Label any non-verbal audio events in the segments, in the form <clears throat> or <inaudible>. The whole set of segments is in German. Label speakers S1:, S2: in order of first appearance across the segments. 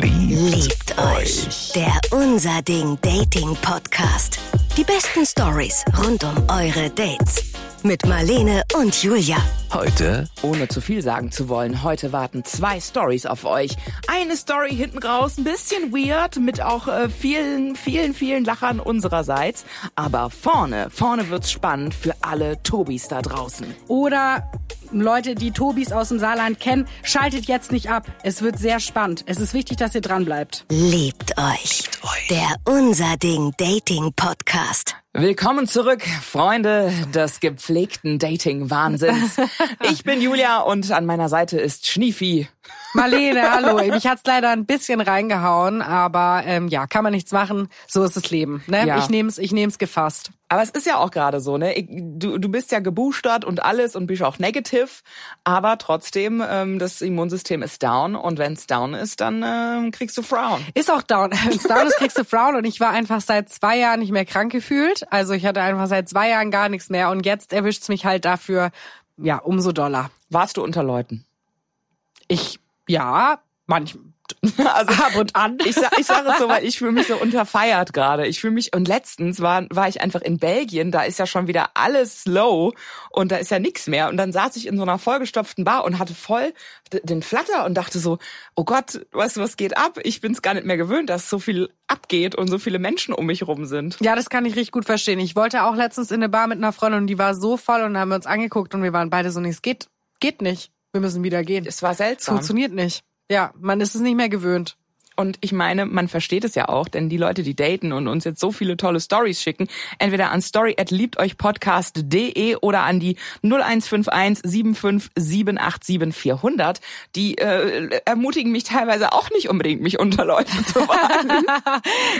S1: Liebt euch. Der Unser Ding Dating Podcast. Die besten Stories rund um eure Dates. Mit Marlene und Julia.
S2: Heute
S3: Ohne zu viel sagen zu wollen, heute warten zwei Stories auf euch. Eine Story hinten raus, ein bisschen weird, mit auch äh, vielen, vielen, vielen Lachern unsererseits. Aber vorne, vorne wird's spannend für alle Tobis da draußen.
S4: Oder Leute, die Tobis aus dem Saarland kennen, schaltet jetzt nicht ab. Es wird sehr spannend. Es ist wichtig, dass ihr dran bleibt.
S1: Liebt euch. Der Unser Ding Dating Podcast.
S3: Willkommen zurück, Freunde des gepflegten Dating-Wahnsinns. <laughs> Ich bin Julia und an meiner Seite ist Schniefi.
S4: Marlene, hallo. Mich hat's leider ein bisschen reingehauen, aber ähm, ja, kann man nichts machen. So ist das Leben. Ne?
S3: Ja.
S4: Ich nehm's, ich nehm's gefasst.
S3: Aber es ist ja auch gerade so, ne? Du, du bist ja geboostert und alles und bist auch negative, aber trotzdem, ähm, das Immunsystem ist down und wenn's down ist, dann ähm, kriegst du Frown.
S4: Ist auch down. <laughs> Wenn's down ist, kriegst du Frauen und ich war einfach seit zwei Jahren nicht mehr krank gefühlt. Also ich hatte einfach seit zwei Jahren gar nichts mehr und jetzt erwischt's mich halt dafür, ja, umso doller.
S3: Warst du unter Leuten?
S4: Ich, ja, manchmal. <laughs>
S3: Also
S4: Ab und an.
S3: Ich, ich sage es so, weil <laughs> ich fühle mich so unterfeiert gerade. Ich fühle mich und letztens war war ich einfach in Belgien, da ist ja schon wieder alles slow und da ist ja nichts mehr und dann saß ich in so einer vollgestopften Bar und hatte voll den Flatter und dachte so, oh Gott, weißt du, was geht ab? Ich bin's gar nicht mehr gewöhnt, dass so viel abgeht und so viele Menschen um mich rum sind.
S4: Ja, das kann ich richtig gut verstehen. Ich wollte auch letztens in eine Bar mit einer Freundin und die war so voll und haben wir uns angeguckt und wir waren beide so, nee, es geht, geht nicht. Wir müssen wieder gehen.
S3: Es war
S4: Es
S3: seltsam.
S4: funktioniert nicht. Ja, man ist es nicht mehr gewöhnt.
S3: Und ich meine, man versteht es ja auch, denn die Leute, die daten und uns jetzt so viele tolle Stories schicken, entweder an story@liebteuchpodcast.de oder an die 0151 75787 400, die äh, ermutigen mich teilweise auch nicht unbedingt, mich unter Leuten zu warten. <laughs>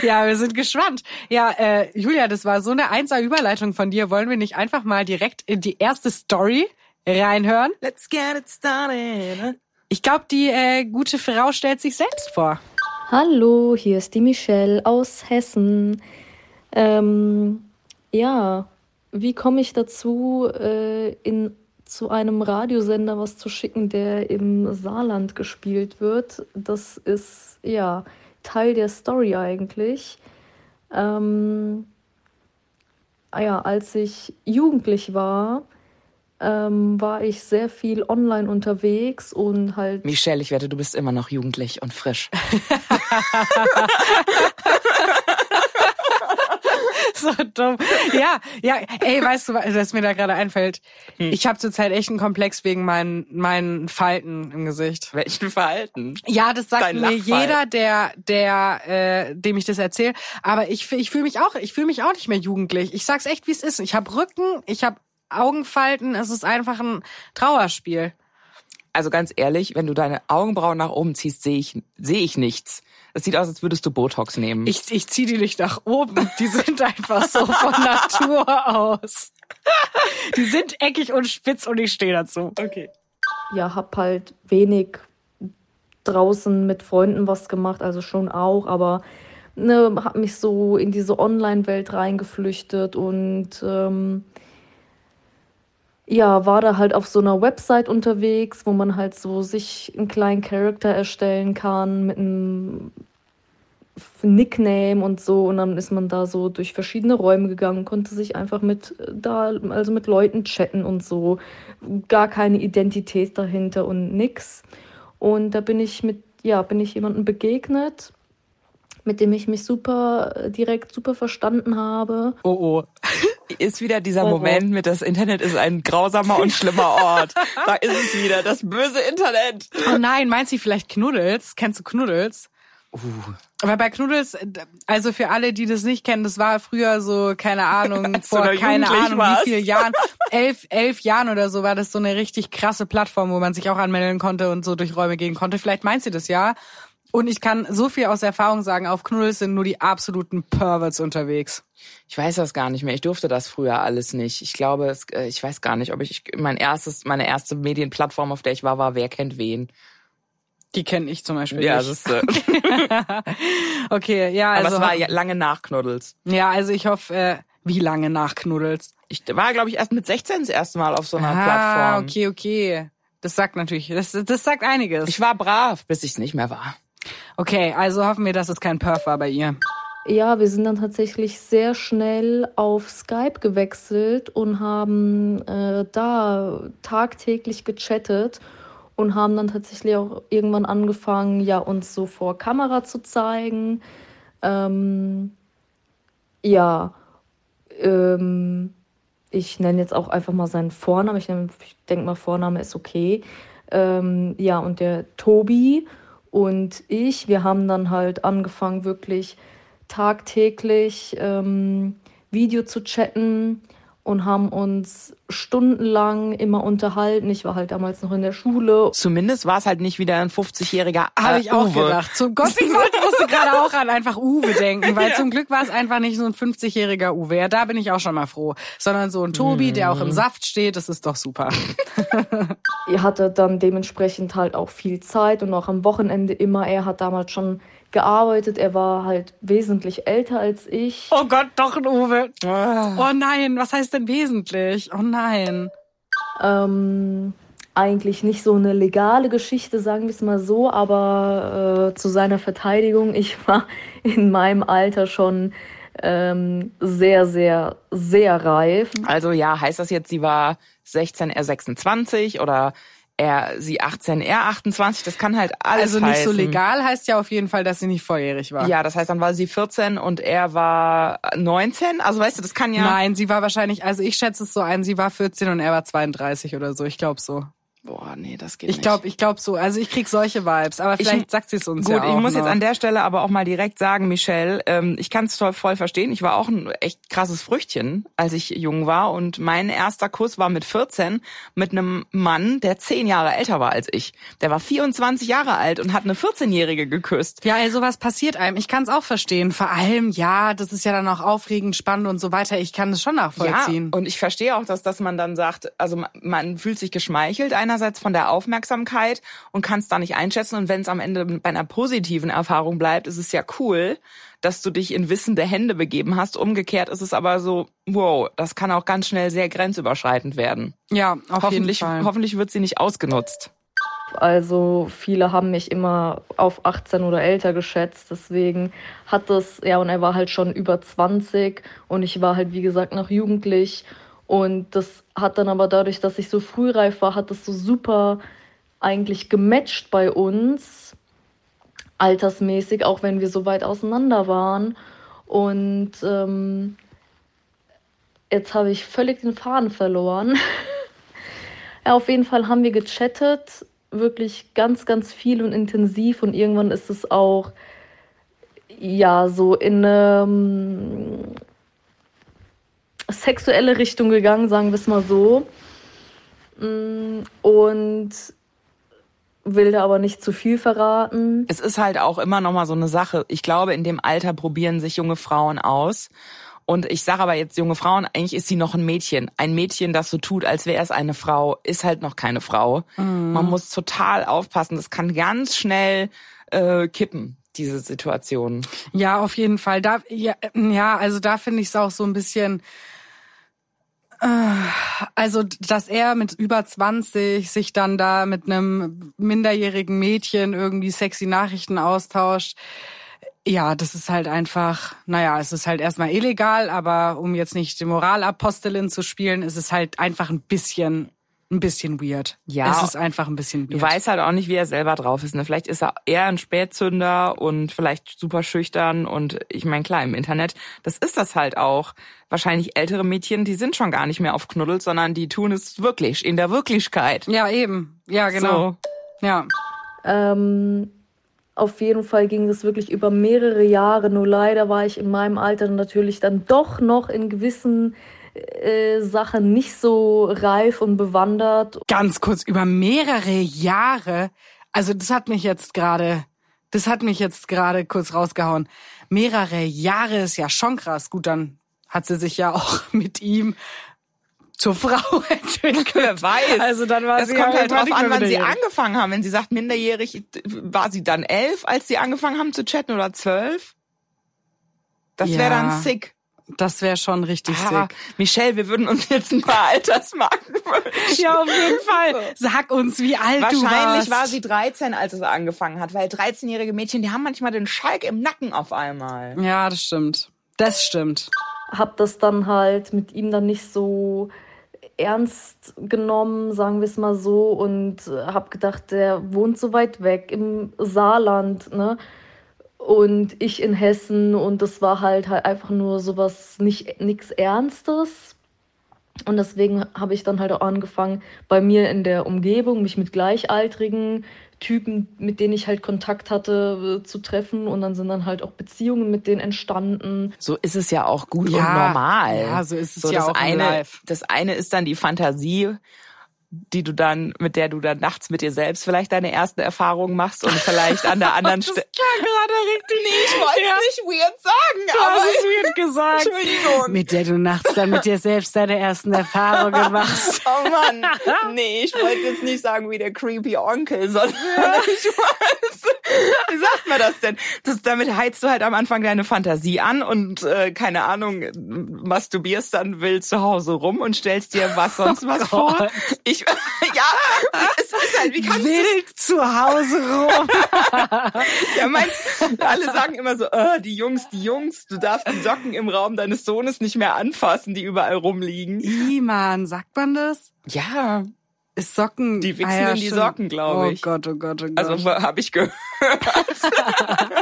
S4: Ja, wir sind gespannt. Ja, äh, Julia, das war so eine 1 Überleitung von dir. Wollen wir nicht einfach mal direkt in die erste Story reinhören?
S3: Let's get it started.
S4: Ich glaube, die äh, gute Frau stellt sich selbst vor.
S5: Hallo, hier ist die Michelle aus Hessen. Ähm, ja, wie komme ich dazu, äh, in, zu einem Radiosender was zu schicken, der im Saarland gespielt wird? Das ist ja Teil der Story eigentlich. Ähm, ah ja, als ich jugendlich war, ähm, war ich sehr viel online unterwegs und halt
S3: Michelle, ich wette, du bist immer noch jugendlich und frisch. <laughs>
S4: so dumm. Ja, ja, ey, weißt du, was mir da gerade einfällt? Ich habe zurzeit echt einen Komplex wegen meinen, meinen Falten im Gesicht.
S3: Welchen Verhalten?
S4: Ja, das sagt
S3: Dein
S4: mir jeder, der, der, äh, dem ich das erzähle. Aber ich, fühl- ich fühle mich auch, ich fühle mich auch nicht mehr jugendlich. Ich sag's echt, wie es ist. Ich habe Rücken, ich habe Augenfalten. Es ist einfach ein Trauerspiel.
S3: Also ganz ehrlich, wenn du deine Augenbrauen nach oben ziehst, sehe ich, sehe ich nichts. Das sieht aus, als würdest du Botox nehmen.
S4: Ich, ich zieh die nicht nach oben. Die sind einfach so von <laughs> Natur aus. Die sind eckig und spitz und ich stehe dazu. Okay.
S5: ja, hab halt wenig draußen mit Freunden was gemacht, also schon auch, aber ne, hab mich so in diese Online-Welt reingeflüchtet und ähm, ja, war da halt auf so einer Website unterwegs, wo man halt so sich einen kleinen Charakter erstellen kann mit einem Nickname und so. Und dann ist man da so durch verschiedene Räume gegangen, konnte sich einfach mit äh, da also mit Leuten chatten und so, gar keine Identität dahinter und nix. Und da bin ich mit ja, bin ich jemandem begegnet, mit dem ich mich super äh, direkt super verstanden habe.
S4: Oh oh. <laughs>
S3: ist wieder dieser
S5: Oh.
S3: Moment mit das Internet ist ein grausamer und schlimmer Ort. <laughs> Da ist es wieder, das böse Internet.
S4: Oh nein, meinst du vielleicht Knuddels? Kennst du Knuddels?
S3: Uh,
S4: Aber bei Knuddels, äh, also für alle, die das nicht kennen, das war früher so, keine Ahnung, <laughs> vor keine Ahnung
S3: warst.
S4: wie vielen Jahren, elf, elf Jahren oder so, war das so eine richtig krasse Plattform, wo man sich auch anmelden konnte und so durch Räume gehen konnte. Vielleicht meinst du das ja. Und ich kann so viel aus Erfahrung sagen, auf Knuddels sind nur die absoluten Perverts unterwegs.
S3: ich weiß das gar nicht mehr. Ich durfte das früher alles nicht. Ich glaube, es, äh, ich weiß gar nicht, ob ich mein erstes, meine erste Medienplattform, auf der ich war, war Wer kennt wen.
S4: Die kenne ich zum Beispiel
S3: Ja,
S4: nicht.
S3: das ist, äh, <laughs>
S4: Okay, ja,
S3: aber
S4: also,
S3: es war ja lange nach Knuddels.
S4: ja, also ich hoffe, äh, wie lange nach Knuddels?
S3: Ich war, glaube ich, erst mit 16 das erste Mal auf so einer
S4: ah,
S3: Plattform.
S4: okay, okay. Das sagt natürlich, das, das sagt einiges.
S3: Ich war brav, bis ich es nicht mehr war.
S4: Okay, also hoffen wir, dass es kein Perf war bei ihr.
S5: Ja, wir sind dann tatsächlich sehr schnell auf Skype gewechselt und haben äh, da tagtäglich gechattet und haben dann tatsächlich auch irgendwann angefangen, ja, uns so vor Kamera zu zeigen. Ähm, ja, ähm, ich nenne jetzt auch einfach mal seinen Vornamen. Ich, ich denke mal, Vorname ist okay. Ähm, ja, und der Tobi und ich, wir haben dann halt angefangen, wirklich tagtäglich ähm, Video zu chatten und haben uns stundenlang immer unterhalten. Ich war halt damals noch in der Schule.
S3: Zumindest war es halt nicht wieder ein 50-jähriger
S4: äh, Habe ich auch Uwe. gedacht. Zum Gott, ich musste gerade auch an einfach Uwe denken, weil <laughs> ja. zum Glück war es einfach nicht so ein 50-jähriger Uwe. Ja, da bin ich auch schon mal froh. Sondern so ein Tobi, mhm. der auch im mhm. Saft steht, das ist doch super.
S5: Ihr <laughs> hatte dann dementsprechend halt auch viel Zeit und auch am Wochenende immer. Er hat damals schon gearbeitet. Er war halt wesentlich älter als ich.
S4: Oh Gott, doch ein Uwe. Ah. Oh nein, was heißt denn wesentlich? Oh nein.
S5: Ähm, eigentlich nicht so eine legale Geschichte, sagen wir es mal so, aber äh, zu seiner Verteidigung, ich war <laughs> in meinem Alter schon ähm, sehr, sehr, sehr reif.
S3: Also ja, heißt das jetzt, sie war 16, er 26 oder er sie 18, er 28, das kann halt alles
S4: Also nicht
S3: heißen.
S4: so legal heißt ja auf jeden Fall, dass sie nicht volljährig war.
S3: Ja, das heißt, dann war sie 14 und er war 19. Also weißt du, das kann ja.
S4: Nein, sie war wahrscheinlich, also ich schätze es so ein, sie war 14 und er war 32 oder so. Ich glaube so.
S3: Boah, nee, das geht
S4: ich
S3: nicht.
S4: Glaub, ich glaube so. Also ich krieg solche Vibes, aber vielleicht ich, sagt sie es uns
S3: gut,
S4: ja
S3: auch ich muss
S4: noch.
S3: jetzt an der Stelle aber auch mal direkt sagen, Michelle, ähm, ich kann es voll, voll verstehen. Ich war auch ein echt krasses Früchtchen, als ich jung war. Und mein erster Kuss war mit 14 mit einem Mann, der zehn Jahre älter war als ich. Der war 24 Jahre alt und hat eine 14-Jährige geküsst.
S4: Ja, ey, sowas passiert einem. Ich kann es auch verstehen. Vor allem, ja, das ist ja dann auch aufregend, spannend und so weiter. Ich kann es schon nachvollziehen.
S3: Ja, und ich verstehe auch, dass, dass man dann sagt, also man fühlt sich geschmeichelt einerseits von der Aufmerksamkeit und kannst da nicht einschätzen. Und wenn es am Ende bei einer positiven Erfahrung bleibt, ist es ja cool, dass du dich in wissende Hände begeben hast. Umgekehrt ist es aber so, wow, das kann auch ganz schnell sehr grenzüberschreitend werden.
S4: Ja, auf
S3: hoffentlich,
S4: jeden Fall.
S3: Hoffentlich wird sie nicht ausgenutzt.
S5: Also viele haben mich immer auf 18 oder älter geschätzt. Deswegen hat das, ja, und er war halt schon über 20 und ich war halt, wie gesagt, noch jugendlich. Und das hat dann aber dadurch, dass ich so frühreif war, hat das so super eigentlich gematcht bei uns, altersmäßig, auch wenn wir so weit auseinander waren. Und ähm, jetzt habe ich völlig den Faden verloren. <laughs> ja, auf jeden Fall haben wir gechattet, wirklich ganz, ganz viel und intensiv. Und irgendwann ist es auch, ja, so in eine ähm, sexuelle Richtung gegangen, sagen wir es mal so. Mm, und will da aber nicht zu viel verraten.
S3: Es ist halt auch immer noch mal so eine Sache. Ich glaube, in dem Alter probieren sich junge Frauen aus. Und ich sage aber jetzt junge Frauen, eigentlich ist sie noch ein Mädchen. Ein Mädchen, das so tut, als wäre es eine Frau, ist halt noch keine Frau. Mhm. Man muss total aufpassen. Das kann ganz schnell äh, kippen diese Situation.
S4: Ja, auf jeden Fall. Da, ja, ja also da finde ich es auch so ein bisschen also, dass er mit über 20 sich dann da mit einem minderjährigen Mädchen irgendwie sexy Nachrichten austauscht. Ja, das ist halt einfach, naja, es ist halt erstmal illegal, aber um jetzt nicht die Moralapostelin zu spielen, ist es halt einfach ein bisschen ein bisschen weird. Ja. Es ist einfach ein bisschen weird.
S3: Du weißt halt auch nicht, wie er selber drauf ist. Ne? Vielleicht ist er eher ein Spätzünder und vielleicht super schüchtern und ich meine, klar, im Internet, das ist das halt auch. Wahrscheinlich ältere Mädchen, die sind schon gar nicht mehr auf Knuddel, sondern die tun es wirklich, in der Wirklichkeit.
S4: Ja, eben. Ja, genau. So. Ja.
S5: Ähm, auf jeden Fall ging es wirklich über mehrere Jahre. Nur leider war ich in meinem Alter natürlich dann doch noch in gewissen äh, Sachen nicht so reif und bewandert.
S4: Ganz kurz, über mehrere Jahre. Also das hat mich jetzt gerade, das hat mich jetzt gerade kurz rausgehauen. Mehrere Jahre ist ja schon krass. Gut, dann hat sie sich ja auch <laughs> mit ihm zur Frau <laughs> entwickelt.
S3: Wer weiß.
S4: Also dann war
S3: es
S4: sie
S3: kommt halt drauf an, wann sie angefangen haben. Wenn sie sagt minderjährig, war sie dann elf, als sie angefangen haben zu chatten oder zwölf? Das ja. wäre dann sick.
S4: Das wäre schon richtig
S3: Ah,
S4: sick.
S3: Michelle, wir würden uns jetzt ein paar Altersmarken wünschen. <laughs>
S4: Ja, auf jeden Fall. Sag uns, wie alt du
S3: Wahrscheinlich
S4: warst.
S3: war sie 13, als es angefangen hat, weil 13-jährige Mädchen, die haben manchmal den Schalk im Nacken auf einmal.
S4: Ja, das stimmt. Das stimmt.
S5: Hab das dann halt mit ihm dann nicht so ernst genommen, sagen wir es mal so, und äh, hab gedacht, der wohnt so weit weg im Saarland, ne? Und ich in Hessen und das war halt halt einfach nur sowas nicht nichts Ernstes. Und deswegen habe ich dann halt auch angefangen, bei mir in der Umgebung mich mit gleichaltrigen Typen, mit denen ich halt Kontakt hatte, äh, zu treffen. Und dann sind dann halt auch Beziehungen mit denen entstanden.
S3: So ist es ja auch gut
S4: Ja,
S3: und normal.
S4: ja, so ist es ja
S3: das
S4: auch im
S3: eine,
S4: Life.
S3: Das eine ist dann die Fantasie, die du dann, mit der du dann nachts mit dir selbst vielleicht deine ersten Erfahrungen machst und vielleicht an der <laughs> anderen Stelle.
S4: klang gerade richtig.
S3: Nee, ich wollte
S4: Ja.
S3: nicht weird sagen,
S4: Du hast es weird <laughs> gesagt.
S3: Entschuldigung.
S4: Mit der du nachts dann mit dir selbst deine ersten Erfahrungen <laughs> machst.
S3: Oh Mann. Nee, ich wollte jetzt nicht sagen wie der creepy Onkel, sondern ich weiß, wie sagt man das denn? Das, damit heizt du halt am Anfang deine Fantasie an und äh, keine Ahnung, masturbierst dann wild zu Hause rum und stellst dir was sonst was vor.
S4: Gott.
S3: Ich, <laughs> ja, es ist halt, wie kannst
S4: Wild zu Hause rum. <laughs>
S3: ja, meinst, alle sagen immer so, äh, die Jungs, die Jungs, du darfst die Socken im Raum deines Sohnes nicht mehr anfassen, die überall rumliegen.
S4: I, Mann, sagt man das?
S3: Ja,
S4: Ist Socken.
S3: Die wichsen
S4: Ah, ja,
S3: in die
S4: stimmt.
S3: Socken, glaube ich.
S4: Oh Gott, oh Gott, oh Gott.
S3: also habe ich gehört. <laughs>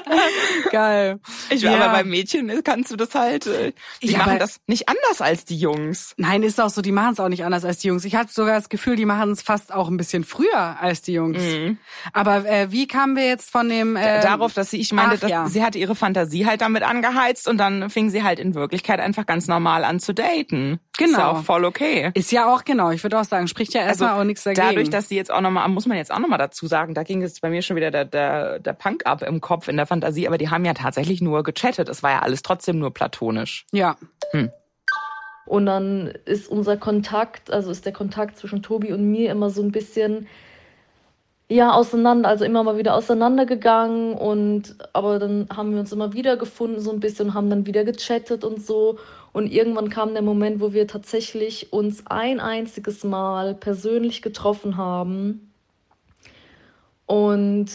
S4: geil.
S3: Ich
S4: Ja.
S3: aber bei Mädchen kannst du das halt, äh, die
S4: Ja,
S3: machen das nicht anders als die Jungs.
S4: Nein, ist auch so, die machen es auch nicht anders als die Jungs. Ich hatte sogar das Gefühl, die machen es fast auch ein bisschen früher als die Jungs. Aber äh, wie kamen wir jetzt von dem... Äh,
S3: Darauf, dass sie, ich meine,
S4: ach,
S3: dass,
S4: ja.
S3: sie hatte ihre Fantasie halt damit angeheizt und dann fing sie halt in Wirklichkeit einfach ganz normal an zu daten. Ist ja
S4: Genau.
S3: auch voll okay.
S4: Ist ja auch genau, ich würde auch sagen, spricht ja erstmal auch nichts dagegen.
S3: Also Dadurch, dass sie jetzt auch nochmal, muss man jetzt auch nochmal dazu sagen, da ging es bei mir schon wieder der, der, der Punk ab im Kopf, in der Fantasie, aber die haben ja tatsächlich nur gechattet. Es war ja alles trotzdem nur platonisch.
S4: ja.
S5: Und dann ist unser Kontakt, also ist der Kontakt zwischen Tobi und mir immer so ein bisschen ja auseinander, also immer mal wieder auseinandergegangen und aber dann haben wir uns immer wieder gefunden so ein bisschen und haben dann wieder gechattet und so und irgendwann kam der Moment, wo wir tatsächlich uns ein einziges Mal persönlich getroffen haben und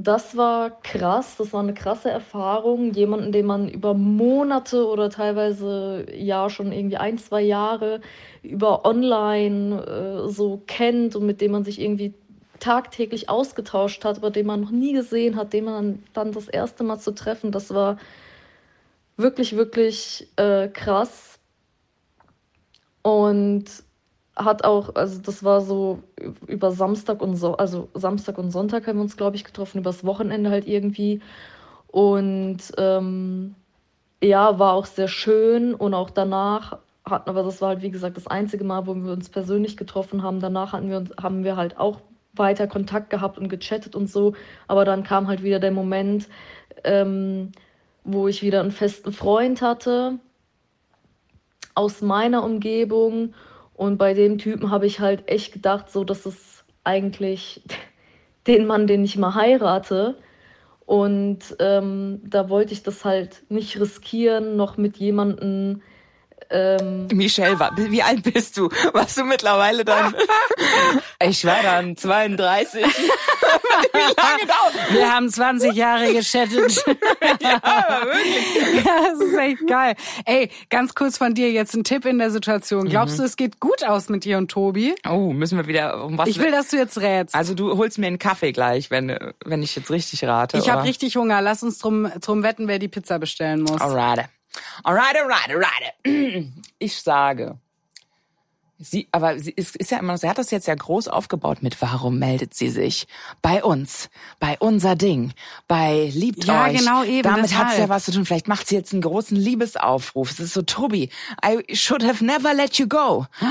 S5: das war krass, das war eine krasse Erfahrung. Jemanden, den man über Monate oder teilweise ja schon irgendwie ein, zwei Jahre über online äh, so kennt und mit dem man sich irgendwie tagtäglich ausgetauscht hat, aber den man noch nie gesehen hat, den man dann das erste Mal zu treffen, das war wirklich, wirklich äh, krass. Und hat auch, also das war so über Samstag und so, also Samstag und Sonntag haben wir uns, glaube ich, getroffen, übers Wochenende halt irgendwie. Und ähm, ja, war auch sehr schön und auch danach hatten, aber das war halt wie gesagt das einzige Mal, wo wir uns persönlich getroffen haben. Danach hatten wir uns, haben wir halt auch weiter Kontakt gehabt und gechattet und so. Aber dann kam halt wieder der Moment, ähm, wo ich wieder einen festen Freund hatte aus meiner Umgebung. Und bei dem Typen habe ich halt echt gedacht, so, das ist eigentlich <laughs> den Mann, den ich mal heirate. Und ähm, da wollte ich das halt nicht riskieren, noch mit jemandem. Ähm,
S3: Michelle, wie alt bist du? Warst du mittlerweile dann? <laughs> ich war dann 32. <laughs> wie lange dauert
S4: Wir haben 20 Jahre gechattet. <laughs>
S3: Ja, aber wirklich.
S4: ja, das ist echt geil. Ey, ganz kurz von dir jetzt ein Tipp in der Situation. Glaubst du, es geht gut aus mit dir und Tobi?
S3: Oh, müssen wir wieder um was?
S4: Ich will, dass du jetzt rätst.
S3: also du holst mir einen Kaffee gleich, wenn wenn ich jetzt richtig rate.
S4: ich habe richtig Hunger. Lass uns drum, drum wetten, wer die Pizza bestellen muss.
S3: Alright. Alright, alright, alright. <clears throat> Ich sage. Sie, aber sie ist, ist ja immer, sie hat das jetzt ja groß aufgebaut mit, warum meldet sie sich? Bei uns, bei unser Ding, bei Liebt
S4: Ja,
S3: euch.
S4: genau eben,
S3: Damit hat's ja
S4: deshalb.
S3: was zu tun. Vielleicht macht sie jetzt einen großen Liebesaufruf. Es ist so, Tobi, I should have never let you go. <gasps>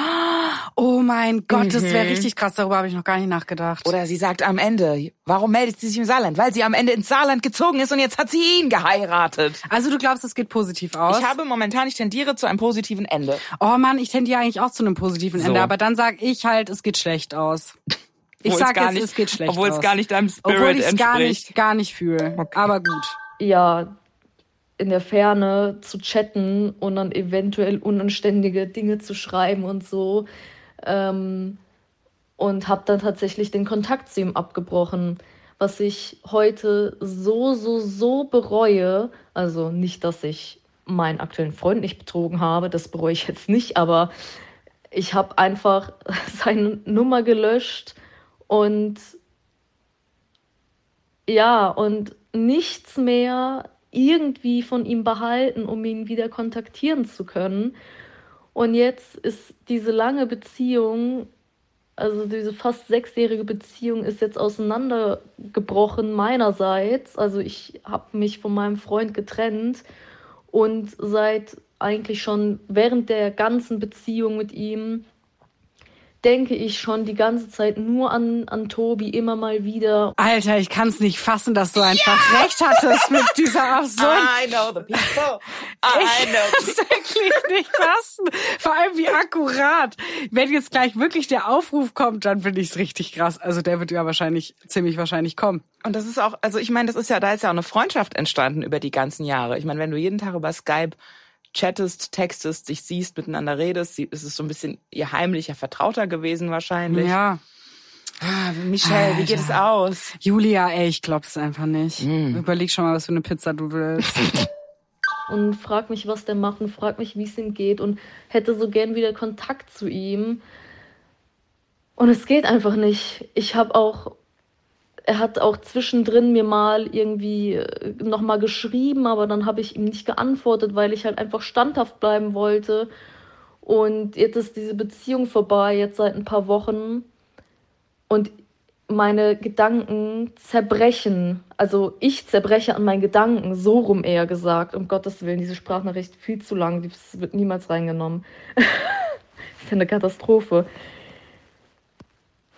S4: Oh mein Gott, das wäre richtig krass. Darüber habe ich noch gar nicht nachgedacht.
S3: Oder sie sagt am Ende, warum meldet sie sich im Saarland? Weil sie am Ende ins Saarland gezogen ist und jetzt hat sie ihn geheiratet.
S4: Also du glaubst, es geht positiv aus?
S3: Ich habe momentan, ich tendiere zu einem positiven Ende.
S4: oh Mann, ich tendiere eigentlich auch zu einem positiven
S3: So.
S4: Ende. Aber dann sag ich halt, es geht schlecht aus. <laughs> Ich
S3: Obwohl es
S4: sag
S3: gar
S4: jetzt,
S3: nicht-
S4: es geht schlecht
S3: obwohl
S4: aus.
S3: es gar nicht deinem Spirit
S4: Obwohl ich es gar
S3: entspricht.
S4: nicht, gar nicht fühle. Aber gut.
S5: ja, in der Ferne zu chatten und dann eventuell unanständige Dinge zu schreiben und so. Ähm, und habe dann tatsächlich den Kontakt zu ihm abgebrochen, was ich heute so, so, so bereue. Also nicht, dass ich meinen aktuellen Freund nicht betrogen habe, das bereue ich jetzt nicht, aber ich habe einfach <laughs> seine Nummer gelöscht und ja, und nichts mehr irgendwie von ihm behalten, um ihn wieder kontaktieren zu können. Und jetzt ist diese lange Beziehung, also diese fast sechsjährige Beziehung, ist jetzt auseinandergebrochen meinerseits. Also ich habe mich von meinem Freund getrennt und seit eigentlich schon während der ganzen Beziehung mit ihm denke ich schon die ganze Zeit nur an, an Tobi immer mal wieder.
S4: Alter, ich kann es nicht fassen, dass du einfach ja! recht hattest mit dieser absurden.
S3: I know the people. <laughs> I
S4: know. Ich kann wirklich nicht fassen. Vor allem wie akkurat. Wenn jetzt gleich wirklich der Aufruf kommt, dann finde ich es richtig krass. Also der wird ja wahrscheinlich, ziemlich wahrscheinlich kommen.
S3: Und das ist auch, also ich meine, das ist ja, da ist ja auch eine Freundschaft entstanden über die ganzen Jahre. Ich meine, wenn du jeden Tag über Skype chattest, textest, dich siehst, miteinander redest. ist es so ein bisschen ihr heimlicher Vertrauter gewesen wahrscheinlich.
S4: Ja.
S3: Ah, Michelle, Alter. wie geht es aus?
S4: Julia, ey, ich glaub's einfach nicht. Mm. Überleg schon mal, was für eine Pizza du willst. <laughs>
S5: und frag mich, was der macht und frag mich, wie es ihm geht und hätte so gern wieder Kontakt zu ihm. Und es geht einfach nicht. Ich habe auch er hat auch zwischendrin mir mal irgendwie äh, nochmal geschrieben, aber dann habe ich ihm nicht geantwortet, weil ich halt einfach standhaft bleiben wollte. Und jetzt ist diese Beziehung vorbei, jetzt seit ein paar Wochen. Und meine Gedanken zerbrechen. Also ich zerbreche an meinen Gedanken, so rum eher gesagt. Um Gottes Willen, diese Sprachnachricht viel zu lang, das wird niemals reingenommen. <laughs> ist ja eine Katastrophe.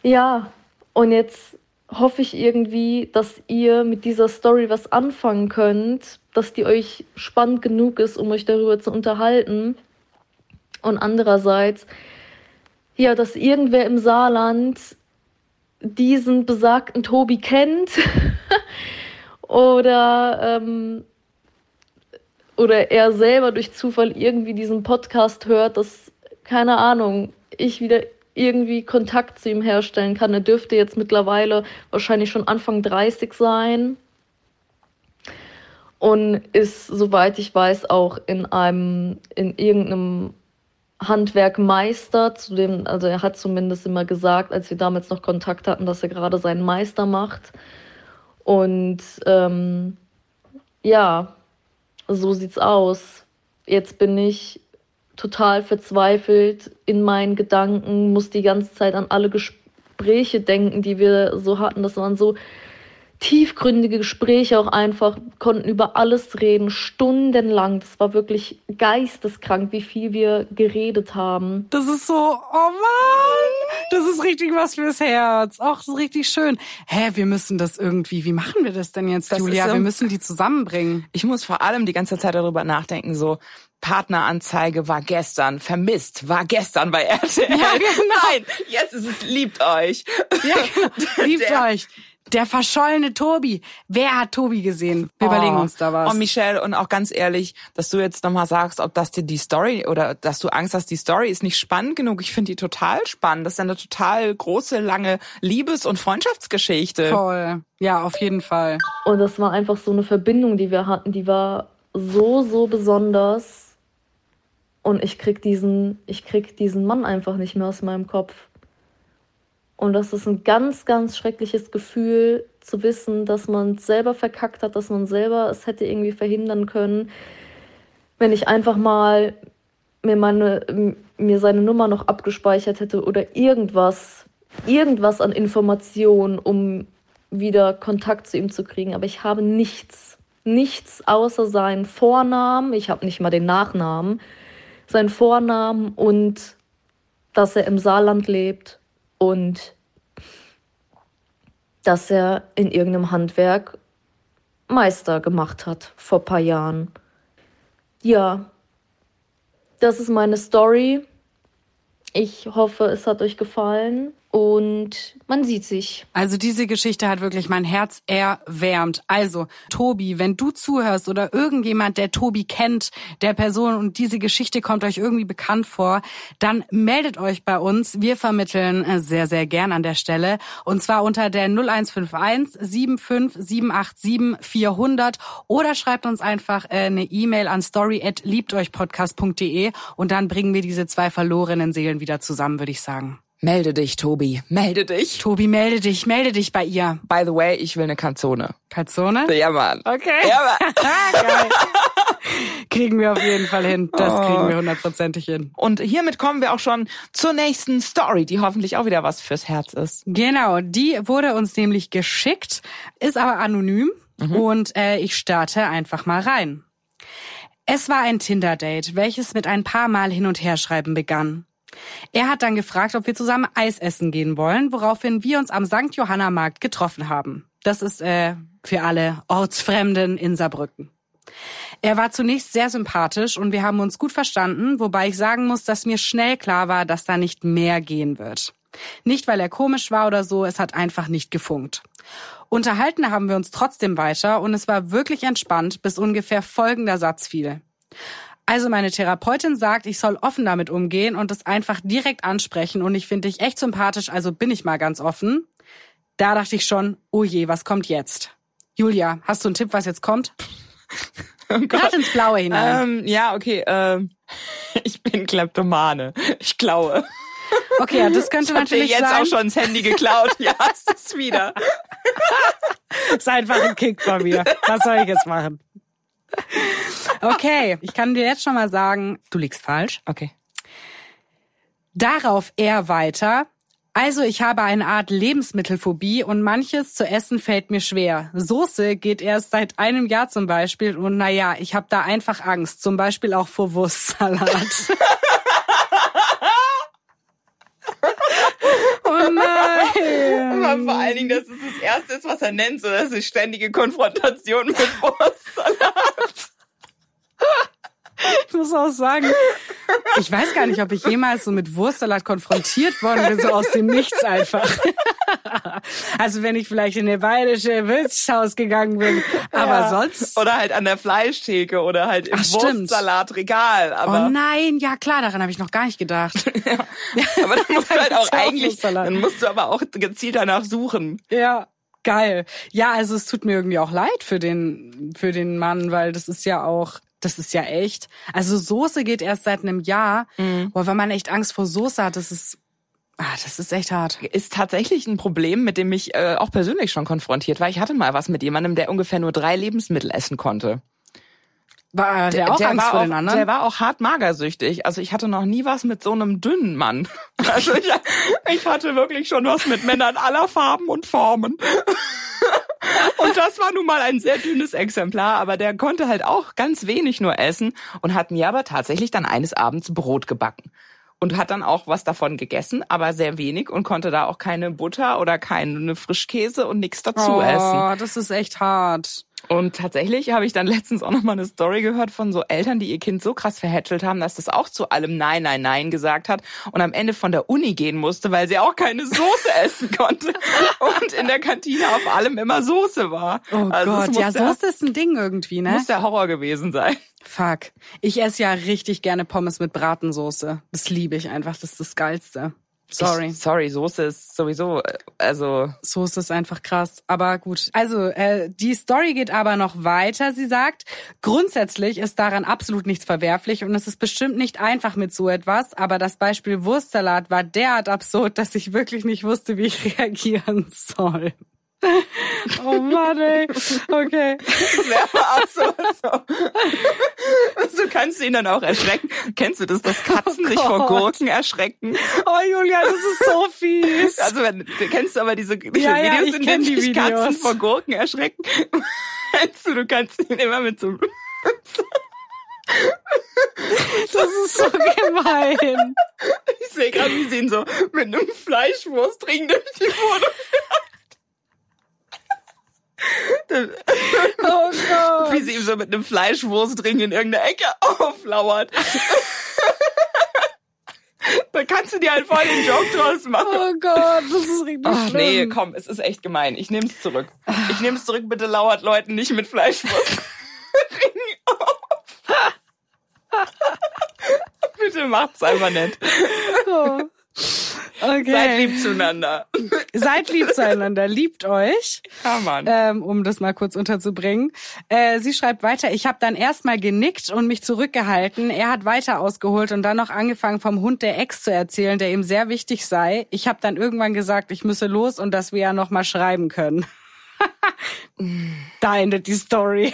S5: Ja, und jetzt hoffe ich irgendwie, dass ihr mit dieser Story was anfangen könnt, dass die euch spannend genug ist, um euch darüber zu unterhalten. Und andererseits, ja, dass irgendwer im Saarland diesen besagten Tobi kennt <laughs> oder, ähm, oder er selber durch Zufall irgendwie diesen Podcast hört, dass, keine Ahnung, ich wieder irgendwie Kontakt zu ihm herstellen kann. Er dürfte jetzt mittlerweile wahrscheinlich schon Anfang 30 sein und ist, soweit ich weiß, auch in einem, in irgendeinem Handwerk Meister, zu dem, also er hat zumindest immer gesagt, als wir damals noch Kontakt hatten, dass er gerade seinen Meister macht. Und ähm, ja, so sieht's aus. Jetzt bin ich total verzweifelt in meinen Gedanken, muss die ganze Zeit an alle Gespräche denken, die wir so hatten. Das waren so tiefgründige Gespräche auch einfach, konnten über alles reden, stundenlang. Das war wirklich geisteskrank, wie viel wir geredet haben.
S4: Das ist so, oh Mann, das ist richtig was fürs Herz. Auch so richtig schön. Hä, wir müssen das irgendwie, wie machen wir das denn jetzt, das Julia? So, wir müssen die zusammenbringen.
S3: Ich muss vor allem die ganze Zeit darüber nachdenken, so, Partneranzeige war gestern, vermisst war gestern bei RTL. Ja, genau. Nein, jetzt ist es liebt euch.
S4: Ja, genau. <laughs> liebt Der, euch. Der verschollene Tobi. Wer hat Tobi gesehen? Wir oh, überlegen uns da was.
S3: Oh, Michelle, und auch ganz ehrlich, dass du jetzt nochmal sagst, ob das dir die Story oder dass du Angst hast, die Story ist nicht spannend genug. Ich finde die total spannend. Das ist eine total große, lange Liebes- und Freundschaftsgeschichte.
S4: Voll. Ja, auf jeden Fall.
S5: Und das war einfach so eine Verbindung, die wir hatten, die war so, so besonders und ich krieg diesen, ich krieg diesen Mann einfach nicht mehr aus meinem Kopf. Und das ist ein ganz, ganz schreckliches Gefühl, zu wissen, dass man selber verkackt hat, dass man selber es hätte irgendwie verhindern können. Wenn ich einfach mal mir, meine, mir seine Nummer noch abgespeichert hätte oder irgendwas, irgendwas an Informationen, um wieder Kontakt zu ihm zu kriegen. Aber ich habe nichts, nichts außer seinen Vornamen. Ich habe nicht mal den Nachnamen seinen Vornamen und dass er im Saarland lebt und dass er in irgendeinem Handwerk Meister gemacht hat vor ein paar Jahren. Ja, das ist meine Story. Ich hoffe, es hat euch gefallen. Und man sieht sich.
S4: Also diese Geschichte hat wirklich mein Herz erwärmt. Also, Tobi, wenn du zuhörst oder irgendjemand, der Tobi kennt, der Person und diese Geschichte kommt euch irgendwie bekannt vor, dann meldet euch bei uns. Wir vermitteln äh, sehr, sehr gern an der Stelle. Und zwar unter der 0151 75 787 400 oder schreibt uns einfach äh, eine E-Mail an story@liebteuchpodcast.de und dann bringen wir diese zwei verlorenen Seelen wieder zusammen, würde ich sagen.
S3: Melde dich, Tobi. Melde dich.
S4: Tobi, melde dich, melde dich bei ihr.
S3: By the way, ich will eine Kanzone.
S4: Kalzone?
S3: Ja, Mann.
S4: Okay.
S3: Ja, Mann. <laughs>
S4: Geil. kriegen wir auf jeden Fall hin. Das
S3: Oh.
S4: kriegen wir hundertprozentig hin.
S3: Und hiermit kommen wir auch schon zur nächsten Story, die hoffentlich auch wieder was fürs Herz ist.
S4: Genau, die wurde uns nämlich geschickt, ist aber anonym und äh, ich starte einfach mal rein. Es war ein Tinder-Date, welches mit ein paar Mal hin und her schreiben begann. Er hat dann gefragt, ob wir zusammen Eis essen gehen wollen, woraufhin wir uns am St. Johanna Markt getroffen haben. Das ist äh, für alle Ortsfremden in Saarbrücken. Er war zunächst sehr sympathisch und wir haben uns gut verstanden, wobei ich sagen muss, dass mir schnell klar war, dass da nicht mehr gehen wird. Nicht, weil er komisch war oder so, es hat einfach nicht gefunkt. Unterhalten haben wir uns trotzdem weiter und es war wirklich entspannt, bis ungefähr folgender Satz fiel. Also meine Therapeutin sagt, ich soll offen damit umgehen und es einfach direkt ansprechen und ich finde dich echt sympathisch, also bin ich mal ganz offen. Da dachte ich schon, oh je, was kommt jetzt? Julia, hast du einen Tipp, was jetzt kommt? <laughs> Gerade ins Blaue hinein.
S3: Ähm, ja, okay. Ähm, <laughs> ich bin Kleptomane. Ich klaue. <laughs>
S4: Okay, ja, das könnte
S3: Ich hab dir
S4: natürlich
S3: jetzt
S4: sein.
S3: auch schon das Handy geklaut. Ja, es wieder.
S4: ist einfach ein Kick von mir. Was soll ich jetzt machen? Okay, ich kann dir jetzt schon mal sagen, du liegst falsch.
S3: Okay.
S4: Darauf er weiter. Also ich habe eine Art Lebensmittelphobie und manches zu essen fällt mir schwer. Soße geht erst seit einem Jahr zum Beispiel und naja, ich habe da einfach Angst. Zum Beispiel auch vor Wurstsalat. <laughs> oh nein.
S3: Aber vor allen Dingen, das ist das Erste, ist, was er nennt, so das ist ständige Konfrontation mit Wurstsalat.
S4: Ich muss auch sagen, ich weiß gar nicht, ob ich jemals so mit Wurstsalat konfrontiert worden bin, so aus dem Nichts einfach. <laughs> Also wenn ich vielleicht in der bayerische Wirtshaus gegangen bin, aber
S3: Ja.
S4: sonst.
S3: Oder halt an der Fleischtheke oder halt im
S4: Ach.
S3: Wurstsalatregal. Aber,
S4: Oh nein, ja klar, daran habe ich noch gar nicht gedacht. <laughs>
S3: aber dann musst du halt auch
S4: ja
S3: eigentlich, dann musst du aber auch gezielt danach suchen.
S4: Ja, geil. Ja, also es tut mir irgendwie auch leid für den für den Mann, weil das ist ja auch das ist ja echt. Also Soße geht erst seit einem Jahr. Boah, wenn man echt Angst vor Soße hat, das ist ah, das ist echt hart.
S3: Ist tatsächlich ein Problem, mit dem ich äh, auch persönlich schon konfrontiert war. Ich hatte mal was mit jemandem, der ungefähr nur drei Lebensmittel essen konnte.
S4: War der, auch Angst
S3: war
S4: vor den anderen?
S3: Der war auch hart magersüchtig. Also ich hatte noch nie was mit so einem dünnen Mann. <laughs> Also ich, ich hatte wirklich schon was mit Männern aller Farben und Formen. <laughs> Und das war nun mal ein sehr dünnes Exemplar, aber der konnte halt auch ganz wenig nur essen und hat mir aber tatsächlich dann eines Abends Brot gebacken. Und hat dann auch was davon gegessen, aber sehr wenig und konnte da auch keine Butter oder keine Frischkäse und nichts dazu
S4: oh,
S3: essen.
S4: das ist echt hart.
S3: Und tatsächlich habe ich dann <laughs> letztens auch noch mal eine Story gehört von so Eltern, die ihr Kind so krass verhätschelt haben, dass das auch zu allem Nein, Nein, Nein gesagt hat und am Ende von der Uni gehen musste, weil sie auch keine Soße <laughs> essen konnte und in der Kantine auf allem immer Soße war.
S4: Oh
S3: Also
S4: Gott, ja, Soße ist ein Ding irgendwie, ne?
S3: muss der Horror gewesen sein.
S4: Fuck. Ich esse ja richtig gerne Pommes mit Bratensoße. Das liebe ich einfach, das ist das Geilste. Sorry.
S3: Ich, sorry, Soße ist sowieso, äh, also
S4: Soße ist einfach krass. Aber gut. Also, äh, die Story geht aber noch weiter. Sie sagt, grundsätzlich ist daran absolut nichts verwerflich und es ist bestimmt nicht einfach mit so etwas, aber das Beispiel Wurstsalat war derart absurd, dass ich wirklich nicht wusste, wie ich <laughs> reagieren soll. <laughs> Oh Mann, ey. Okay.
S3: das wäre auch so, so. <laughs> Du kannst ihn dann auch erschrecken. Kennst du das, dass Katzen sich vor. Gurken erschrecken?
S4: Oh Julia, das ist so fies.
S3: Also wenn, du kennst aber diese, diese
S4: Ja, ja,
S3: Videos,
S4: ich
S3: in denen
S4: die
S3: sich Katzen
S4: Videos.
S3: vor Gurken erschrecken. <laughs> Meinst du, du kannst ihn immer mit so
S4: Das ist so gemein.
S3: Ich sehe gerade, wie sie ihn so mit einem Fleischwurstring durch die Wohnung
S4: Oh Gott.
S3: wie sie ihm so mit einem Fleischwurstring in irgendeiner Ecke <laughs> auflauert. Da kannst du dir halt voll den Joke draus machen.
S4: Oh Gott, das ist richtig
S3: Ach,
S4: schlimm.
S3: nee, komm, es ist echt gemein. Ich nehm's zurück. Ich nehm's zurück, bitte lauert Leuten nicht mit Fleischwurst. Ring <laughs> auf. <laughs> bitte macht's einfach nicht.
S4: Oh. Okay.
S3: Seid lieb zueinander.
S4: Seid lieb zueinander, liebt euch.
S3: Ja, Mann.
S4: ähm, um das mal kurz unterzubringen. Äh, sie schreibt weiter, ich habe dann erstmal genickt und mich zurückgehalten. Er hat weiter ausgeholt und dann noch angefangen vom Hund der Ex zu erzählen, der ihm sehr wichtig sei. Ich habe dann irgendwann gesagt, ich müsse los und dass wir ja noch mal schreiben können. <laughs> da endet die Story.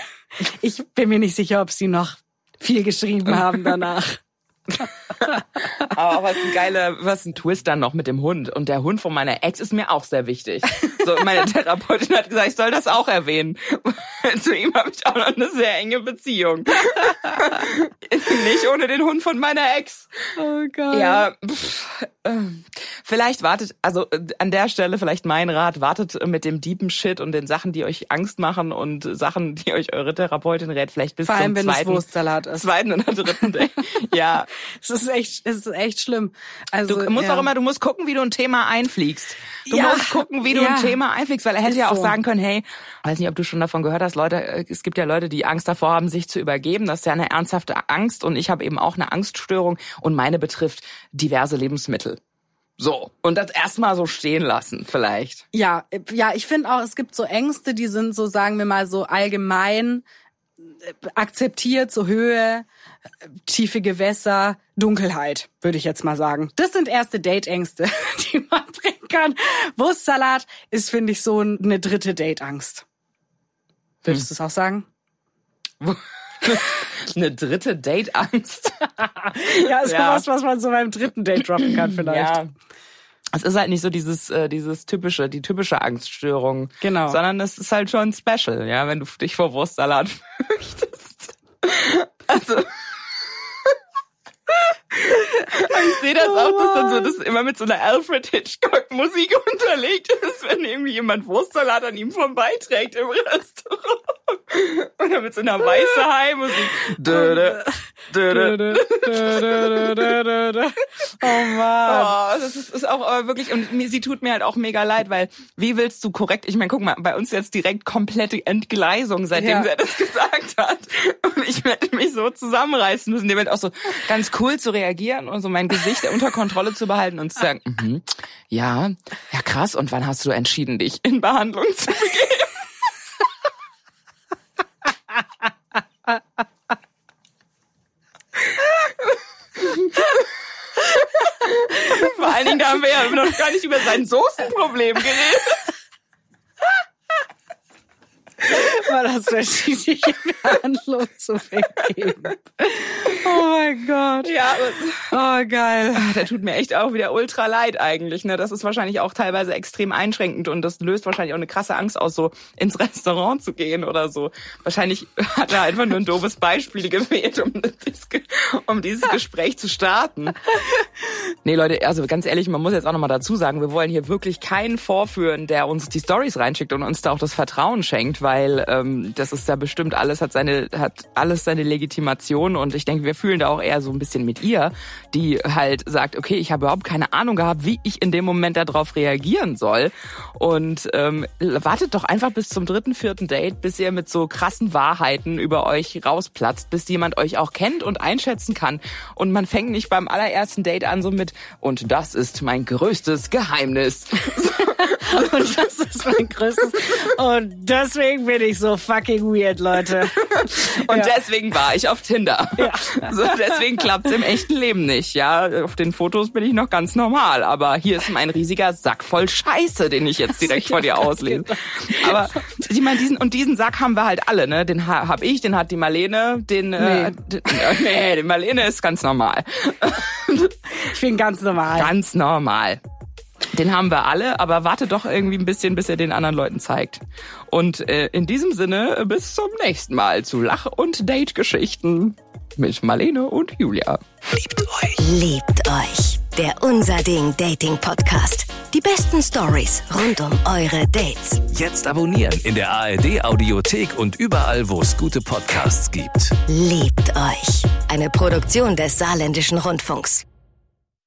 S4: Ich bin mir nicht sicher, ob sie noch viel geschrieben haben danach. <laughs>
S3: Aber was ein geiler, was ein Twist dann noch mit dem Hund. Und der Hund von meiner Ex ist mir auch sehr wichtig. So, meine <laughs> Therapeutin hat gesagt, ich soll das auch erwähnen. <laughs> Zu ihm habe ich auch noch eine sehr enge Beziehung. Nicht ohne den Hund von meiner Ex.
S4: Oh Gott.
S3: Ja, pff, äh, vielleicht wartet, also äh, an der Stelle vielleicht mein Rat, wartet mit dem deepen Shit und den Sachen, die euch Angst machen und Sachen, die euch eure Therapeutin rät, vielleicht bis
S4: Vor allem,
S3: zum
S4: wenn es
S3: zweiten,
S4: Wurstsalat ist.
S3: zweiten oder dritten Date. Ja,
S4: Es ist echt, es ist echt schlimm. Also,
S3: Du musst
S4: ja.
S3: auch immer, du musst gucken, wie du ein Thema einfliegst. Du
S4: Ja,
S3: musst gucken, wie du
S4: ja.
S3: ein Thema einfliegst, weil er hätte
S4: Ist
S3: ja auch
S4: so.
S3: sagen können, hey, weiß nicht, ob du schon davon gehört hast, Leute, äh, es gibt ja Leute, die Angst davor haben, sich zu übergeben. Das ist ja eine ernsthafte Angst und ich habe eben auch eine Angststörung und meine betrifft diverse Lebensmittel. So. Und das erstmal so stehen lassen, vielleicht.
S4: Ja, äh, ja, ich finde auch, es gibt so Ängste, die sind so, sagen wir mal, so allgemein akzeptiert, so Höhe, tiefe Gewässer, Dunkelheit, würde ich jetzt mal sagen. Das sind erste Date-Ängste, <laughs> die man bringen kann. Wurstsalat ist, finde ich, so eine dritte Date-Angst. Würdest du es auch sagen? <laughs>
S3: eine dritte Date-Angst. <laughs>
S4: Ja, ist
S3: Ja.
S4: was, was man so beim dritten Date droppen kann vielleicht.
S3: Ja. Es ist halt nicht so dieses, äh, dieses typische, die typische Angststörung.
S4: Genau.
S3: Sondern es ist halt schon special, ja, wenn du dich vor Wurstsalat fürchtest. Also. Ich sehe das auch, dass dann so das immer mit so einer Alfred Hitchcock Musik <laughs> unterlegt ist, wenn irgendwie jemand Wurstsalat an ihm vorbeiträgt im Restaurant. <laughs> Oder mit so einer weiße High-Musik. Döde, döde.
S4: Oh Mann.
S3: Oh, das ist, ist auch aber wirklich, und mir, sie tut mir halt auch mega leid, weil wie willst du korrekt, ich meine, guck mal, bei uns jetzt direkt komplette Entgleisung, seitdem
S4: Ja.
S3: sie das <laughs> gesagt hat. Und ich werde mich so zusammenreißen müssen, dem halt auch so ganz cool zu reagieren und so mein Gesicht unter Kontrolle zu behalten und zu sagen, mhm, ja, ja krass, und wann hast du entschieden, dich in Behandlung zu begeben? Vor allen Dingen, da haben wir ja noch gar nicht über sein Soßenproblem geredet.
S4: War das verschiedene Behandlung zu vergeben. Oh mein Gott.
S3: Ja, aber
S4: Oh, geil.
S3: der tut mir echt auch wieder ultra leid eigentlich. Ne? Das ist wahrscheinlich auch teilweise extrem einschränkend und das löst wahrscheinlich auch eine krasse Angst aus, so ins Restaurant zu gehen oder so. Wahrscheinlich hat er einfach nur ein doofes Beispiel gewählt, um, Ge- um dieses Gespräch zu starten. Nee, Leute, also ganz ehrlich, man muss jetzt auch nochmal dazu sagen, wir wollen hier wirklich keinen vorführen, der uns die Stories reinschickt und uns da auch das Vertrauen schenkt, weil ähm, das ist ja bestimmt alles hat seine hat alles seine Legitimation und ich denke, wir fühlen da auch eher so ein bisschen mit ihr, die halt sagt, okay, ich habe überhaupt keine Ahnung gehabt, wie ich in dem Moment darauf reagieren soll und ähm, wartet doch einfach bis zum dritten, vierten Date, bis ihr mit so krassen Wahrheiten über euch rausplatzt, bis jemand euch auch kennt und einschätzen kann und man fängt nicht beim allerersten Date an so mit und das ist mein größtes Geheimnis. <laughs>
S4: Und das ist mein größtes. Und deswegen bin ich so fucking weird, Leute. <laughs>
S3: Und
S4: Ja.
S3: deswegen war ich auf Tinder. <laughs> So, deswegen klappt's im echten Leben nicht. Ja, auf den Fotos bin ich noch ganz normal, aber hier ist mein riesiger Sack voll Scheiße, den ich jetzt direkt <laughs> vor dir auslese. Aber ich meine, diesen und diesen Sack haben wir halt alle, ne? Den ha, hab ich, den hat die Marlene, den äh, den, nee, die Marlene ist ganz normal.
S4: Ich bin ganz normal.
S3: Ganz normal. Den haben wir alle, aber warte doch irgendwie ein bisschen, bis er den anderen Leuten zeigt. Und äh, in diesem Sinne, bis zum nächsten Mal zu Lach- und Date-Geschichten mit Marlene und Julia.
S1: Liebt euch. Der Unser Ding Dating Podcast. Die besten Stories rund um eure Dates.
S2: Jetzt abonnieren in der ARD Audiothek und überall, wo es gute Podcasts gibt.
S1: Liebt euch. Eine Produktion des Saarländischen Rundfunks.